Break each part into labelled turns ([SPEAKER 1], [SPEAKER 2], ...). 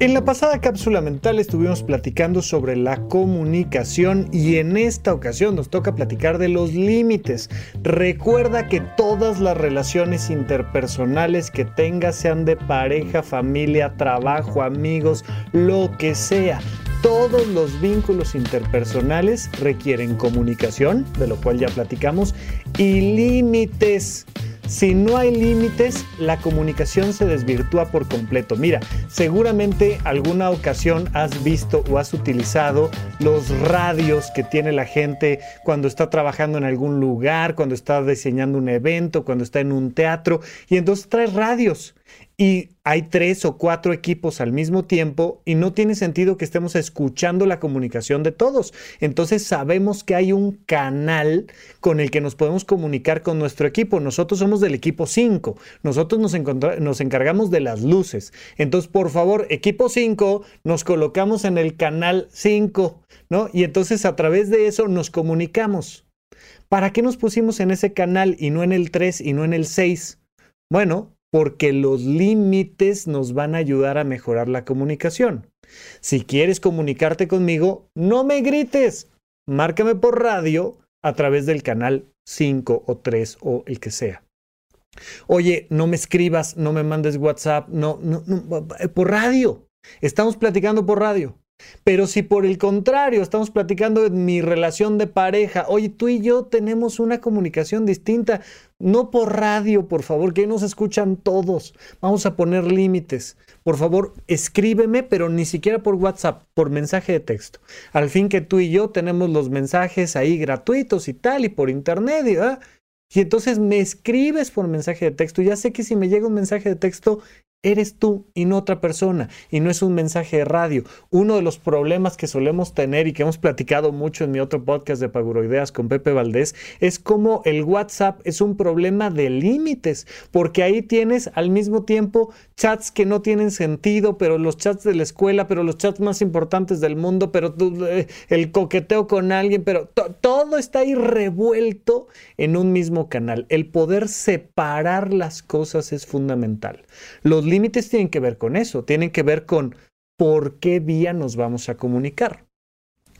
[SPEAKER 1] En la pasada cápsula mental estuvimos platicando sobre la comunicación y en esta ocasión nos toca platicar de los límites. Recuerda que todas las relaciones interpersonales que tengas, sean de pareja, familia, trabajo, amigos, lo que sea, todos los vínculos interpersonales requieren comunicación, de lo cual ya platicamos, y límites. Si no hay límites, la comunicación se desvirtúa por completo. Mira, seguramente alguna ocasión has visto o has utilizado los radios que tiene la gente cuando está trabajando en algún lugar, cuando está diseñando un evento, cuando está en un teatro, y entonces traes radios y hay tres o cuatro equipos al mismo tiempo y no tiene sentido que estemos escuchando la comunicación de todos. Entonces sabemos que hay un canal con el que nos podemos comunicar con nuestro equipo. Nosotros somos del equipo 5. Nosotros nos, nos encargamos de las luces. Entonces, por favor, equipo 5, nos colocamos en el canal 5, ¿no? Y entonces a través de eso nos comunicamos. ¿Para qué nos pusimos en ese canal y no en el 3 y no en el 6? Bueno, porque los límites nos van a ayudar a mejorar la comunicación. Si quieres comunicarte conmigo, no me grites. Márcame por radio a través del canal 5 o 3 o el que sea. Oye, no me escribas, no me mandes WhatsApp, no, no, no, por radio. Estamos platicando por radio. Pero si por el contrario estamos platicando de mi relación de pareja, oye, tú y yo tenemos una comunicación distinta, no por radio, por favor, que nos escuchan todos. Vamos a poner límites. Por favor, escríbeme, pero ni siquiera por WhatsApp, por mensaje de texto. Al fin que tú y yo tenemos los mensajes ahí gratuitos y tal, y por internet, ¿verdad? Y entonces me escribes por mensaje de texto. Ya sé que si me llega un mensaje de texto Eres tú y no otra persona, y no es un mensaje de radio. Uno de los problemas que solemos tener y que hemos platicado mucho en mi otro podcast de Paguroideas con Pepe Valdés es cómo el WhatsApp es un problema de límites, porque ahí tienes al mismo tiempo chats que no tienen sentido, pero los chats de la escuela, pero los chats más importantes del mundo, pero eh, el coqueteo con alguien, pero todo está ahí revuelto en un mismo canal. El poder separar las cosas es fundamental. Los límites tienen que ver con eso, tienen que ver con por qué vía nos vamos a comunicar.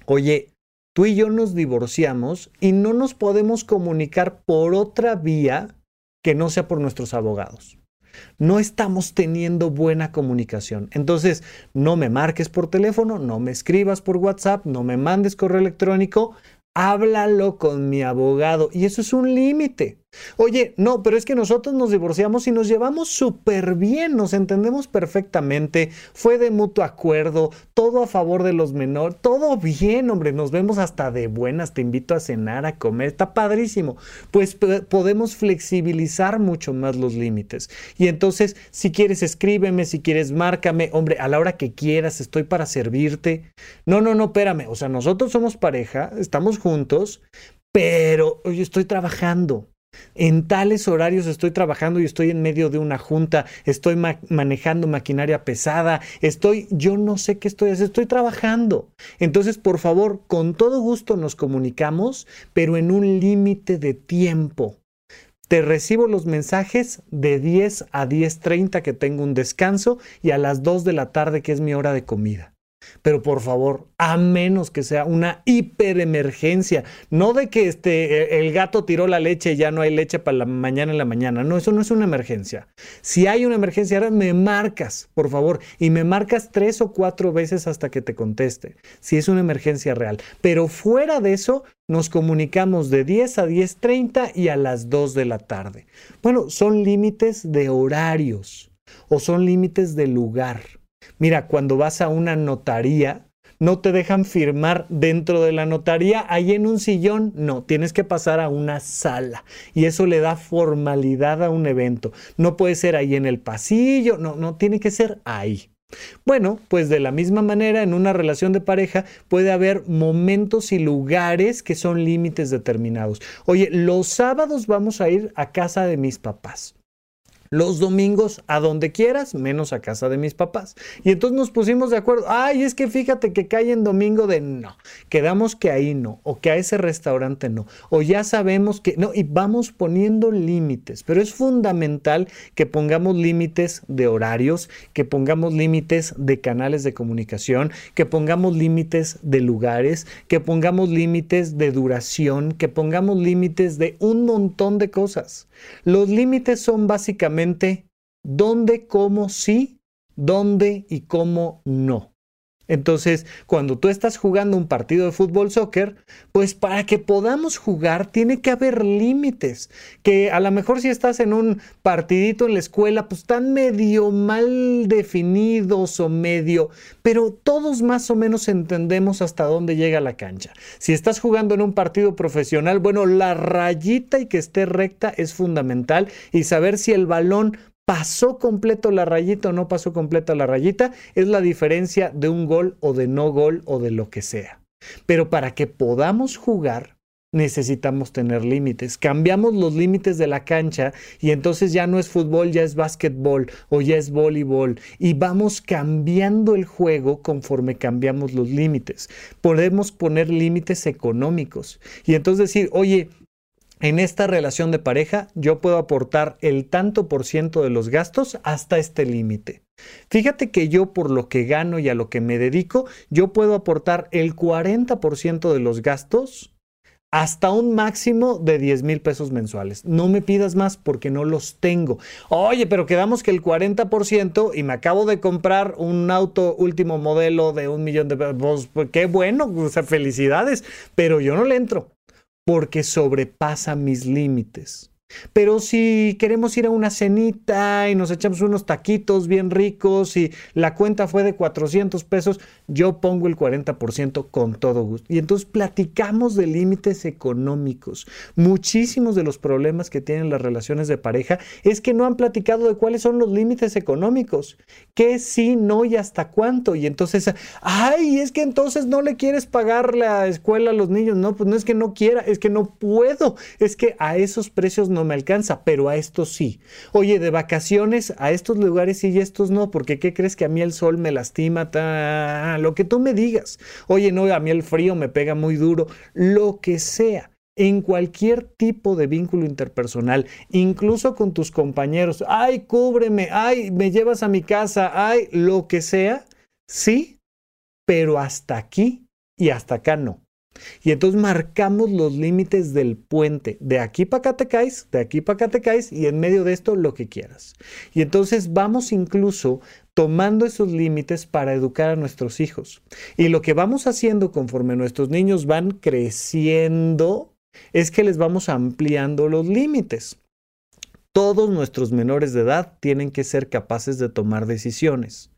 [SPEAKER 1] Oye, tú y yo nos divorciamos y no nos podemos comunicar por otra vía que no sea por nuestros abogados. No estamos teniendo buena comunicación. Entonces, no me marques por teléfono, no me escribas por WhatsApp, no me mandes correo electrónico, háblalo con mi abogado. Y eso es un límite. Oye, no, pero es que nosotros nos divorciamos y nos llevamos súper bien, nos entendemos perfectamente, fue de mutuo acuerdo, todo a favor de los menores, todo bien, hombre, nos vemos hasta de buenas, te invito a cenar, a comer, está padrísimo. Pues podemos flexibilizar mucho más los límites. Y entonces, si quieres, escríbeme, si quieres, márcame, hombre, a la hora que quieras, estoy para servirte. No, no, no, espérame, o sea, nosotros somos pareja, estamos juntos, pero yo estoy trabajando. En tales horarios estoy trabajando y estoy en medio de una junta, estoy manejando maquinaria pesada, estoy, yo no sé qué estoy haciendo, estoy trabajando. Entonces, por favor, con todo gusto nos comunicamos, pero en un límite de tiempo. Te recibo los mensajes de 10 a 10.30 que tengo un descanso y a las 2 de la tarde que es mi hora de comida. Pero por favor, a menos que sea una hiperemergencia, no de que este, el gato tiró la leche y ya no hay leche para la mañana en la mañana. No, eso no es una emergencia. Si hay una emergencia, ahora me marcas, por favor, y me marcas tres o cuatro veces hasta que te conteste, si es una emergencia real. Pero fuera de eso, nos comunicamos de 10 a 10.30 y a las 2 de la tarde. Bueno, son límites de horarios o son límites de lugar. Mira, cuando vas a una notaría, no te dejan firmar dentro de la notaría, ahí en un sillón, no, tienes que pasar a una sala y eso le da formalidad a un evento. No puede ser ahí en el pasillo, no, no, tiene que ser ahí. Bueno, pues de la misma manera en una relación de pareja puede haber momentos y lugares que son límites determinados. Oye, los sábados vamos a ir a casa de mis papás. Los domingos a donde quieras, menos a casa de mis papás. Y entonces nos pusimos de acuerdo. Ay, es que fíjate que cae en domingo de no. Quedamos que ahí no, o que a ese restaurante no, o ya sabemos que no, y vamos poniendo límites. Pero es fundamental que pongamos límites de horarios, que pongamos límites de canales de comunicación, que pongamos límites de lugares, que pongamos límites de duración, que pongamos límites de un montón de cosas. Los límites son básicamente dónde, cómo sí, dónde y cómo no. Entonces, cuando tú estás jugando un partido de fútbol soccer, pues para que podamos jugar tiene que haber límites. Que a lo mejor si estás en un partidito en la escuela, pues están medio mal definidos o medio, pero todos más o menos entendemos hasta dónde llega la cancha. Si estás jugando en un partido profesional, bueno, la rayita y que esté recta es fundamental y saber si el balón pasó completo la rayita o no pasó completo la rayita, es la diferencia de un gol o de no gol o de lo que sea. Pero para que podamos jugar, necesitamos tener límites. Cambiamos los límites de la cancha y entonces ya no es fútbol, ya es básquetbol o ya es voleibol y vamos cambiando el juego conforme cambiamos los límites. Podemos poner límites económicos y entonces decir, oye, en esta relación de pareja yo puedo aportar el tanto por ciento de los gastos hasta este límite. Fíjate que yo por lo que gano y a lo que me dedico, yo puedo aportar el 40% de los gastos hasta un máximo de 10 mil pesos mensuales. No me pidas más porque no los tengo. Oye, pero quedamos que el 40% y me acabo de comprar un auto último modelo de un millón de pesos. Pues, qué bueno, felicidades, pero yo no le entro porque sobrepasa mis límites. Pero si queremos ir a una cenita y nos echamos unos taquitos bien ricos y la cuenta fue de 400 pesos, yo pongo el 40% con todo gusto. Y entonces platicamos de límites económicos. Muchísimos de los problemas que tienen las relaciones de pareja es que no han platicado de cuáles son los límites económicos. ¿Qué sí, no y hasta cuánto? Y entonces, ay, es que entonces no le quieres pagar la escuela a los niños. No, pues no es que no quiera, es que no puedo. Es que a esos precios no no me alcanza, pero a estos sí. Oye, de vacaciones a estos lugares sí y estos no, porque ¿qué crees que a mí el sol me lastima? lo que tú me digas. Oye, no, a mí el frío me pega muy duro, lo que sea en cualquier tipo de vínculo interpersonal, incluso con tus compañeros, ay, cúbreme, ay, me llevas a mi casa, ay, lo que sea, sí, pero hasta aquí y hasta acá no. Y entonces marcamos los límites del puente. De aquí para acá de aquí para acá y en medio de esto lo que quieras. Y entonces vamos incluso tomando esos límites para educar a nuestros hijos. Y lo que vamos haciendo conforme nuestros niños van creciendo es que les vamos ampliando los límites. Todos nuestros menores de edad tienen que ser capaces de tomar decisiones.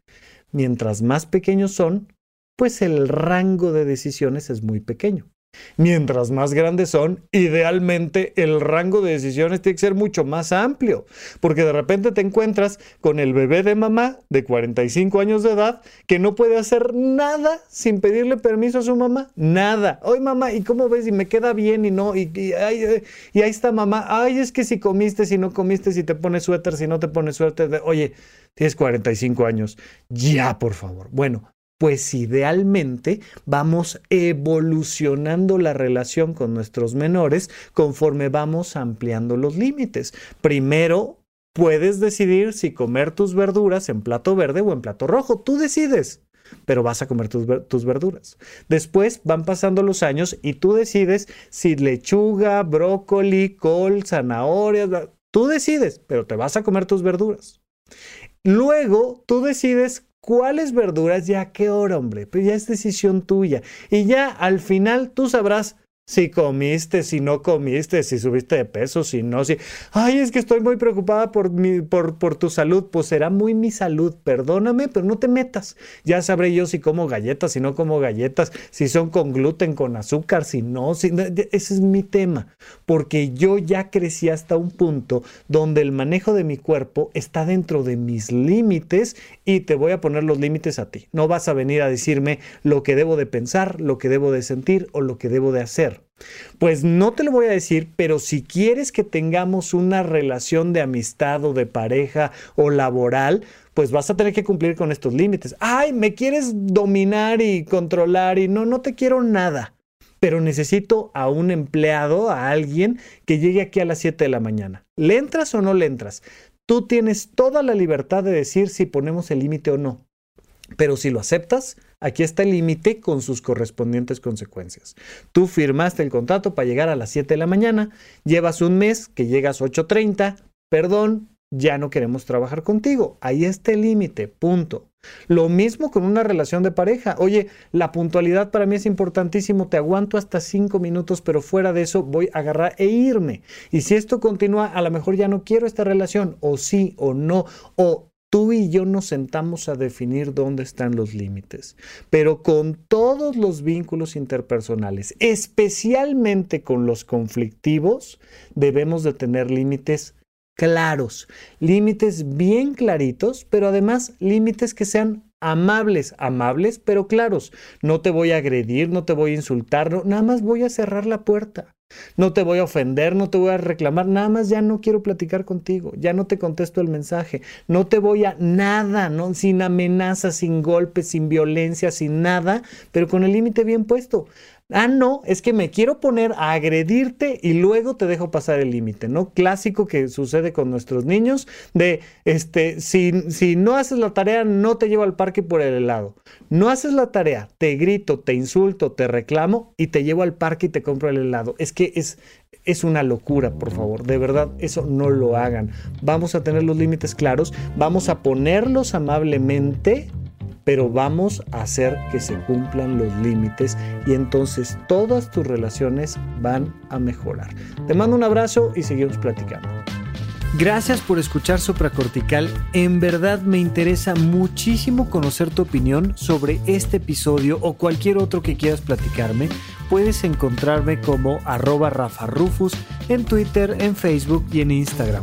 [SPEAKER 1] Mientras más pequeños son, pues el rango de decisiones es muy pequeño. Mientras más grandes son, idealmente el rango de decisiones tiene que ser mucho más amplio, porque de repente te encuentras con el bebé de mamá de 45 años de edad que no puede hacer nada sin pedirle permiso a su mamá, nada. Oye mamá, ¿y cómo ves? Y me queda bien y no, y, y, ahí está mamá, ay, es que si comiste, si no comiste, si te pones suéter, si no te pones suéter, oye, tienes 45 años, ya por favor. Bueno, pues idealmente vamos evolucionando la relación con nuestros menores conforme vamos ampliando los límites. Primero, puedes decidir si comer tus verduras en plato verde o en plato rojo. Tú decides pero vas a comer tus, verduras. Después van pasando los años y tú decides si lechuga, brócoli, col, zanahorias, tú decides, pero te vas a comer tus verduras. Luego tú decides cuáles verduras y a qué hora, hombre. Pues ya es decisión tuya. Y ya al final tú sabrás si comiste, si no comiste, si subiste de peso, si no, si... Ay, es que estoy muy preocupada por, mi, por, por tu salud. Pues será muy mi salud, perdóname, pero no te metas. Ya sabré yo si como galletas, si no como galletas, si son con gluten, con azúcar, si no, si... Ese es mi tema, porque yo ya crecí hasta un punto donde el manejo de mi cuerpo está dentro de mis límites y te voy a poner los límites a ti. No vas a venir a decirme lo que debo de pensar, lo que debo de sentir o lo que debo de hacer Pues no te lo voy a decir, pero si quieres que tengamos una relación de amistad o de pareja o laboral, pues vas a tener que cumplir con estos límites. Ay, me quieres dominar y controlar y no, no te quiero nada. Pero necesito a un empleado, a alguien que llegue aquí a las 7 de la mañana. ¿Le entras o no le entras? Tú tienes toda la libertad de decir si ponemos el límite o no. Pero si lo aceptas, aquí está el límite con sus correspondientes consecuencias. Tú firmaste el contrato para llegar a las 7 de la mañana, llevas un mes que llegas 8.30, perdón, ya no queremos trabajar contigo. Ahí está el límite, punto. Lo mismo con una relación de pareja. Oye, la puntualidad para mí es importantísimo, te aguanto hasta cinco minutos, pero fuera de eso voy a agarrar e irme. Y si esto continúa, a lo mejor ya no quiero esta relación, o sí, o no, o Tú y yo nos sentamos a definir dónde están los límites, pero con todos los vínculos interpersonales, especialmente con los conflictivos, debemos de tener límites claros, límites bien claritos, pero además límites que sean amables, amables, pero claros. No te voy a agredir, no te voy a insultar, no, nada más voy a cerrar la puerta. No te voy a ofender, no te voy a reclamar, nada más ya no quiero platicar contigo, ya no te contesto el mensaje, no te voy a nada, ¿no? sin amenazas, sin golpes, sin violencia, sin nada, pero con el límite bien puesto. Ah, no, es que me quiero poner a agredirte y luego te dejo pasar el límite, ¿no? Clásico que sucede con nuestros niños de, este, si, si no haces la tarea, no te llevo al parque por el helado. No haces la tarea, te grito, te insulto, te reclamo y te llevo al parque y te compro el helado. Es que es, es una locura, por favor. De verdad, eso no lo hagan. Vamos a tener los límites claros, vamos a ponerlos amablemente pero vamos a hacer que se cumplan los límites y entonces todas tus relaciones van a mejorar. Te mando un abrazo y seguimos platicando. Gracias por escuchar Supracortical. En verdad me interesa muchísimo conocer tu opinión sobre este episodio o cualquier otro que quieras platicarme. Puedes encontrarme como arroba Rafa Rufus en Twitter, en Facebook y en Instagram.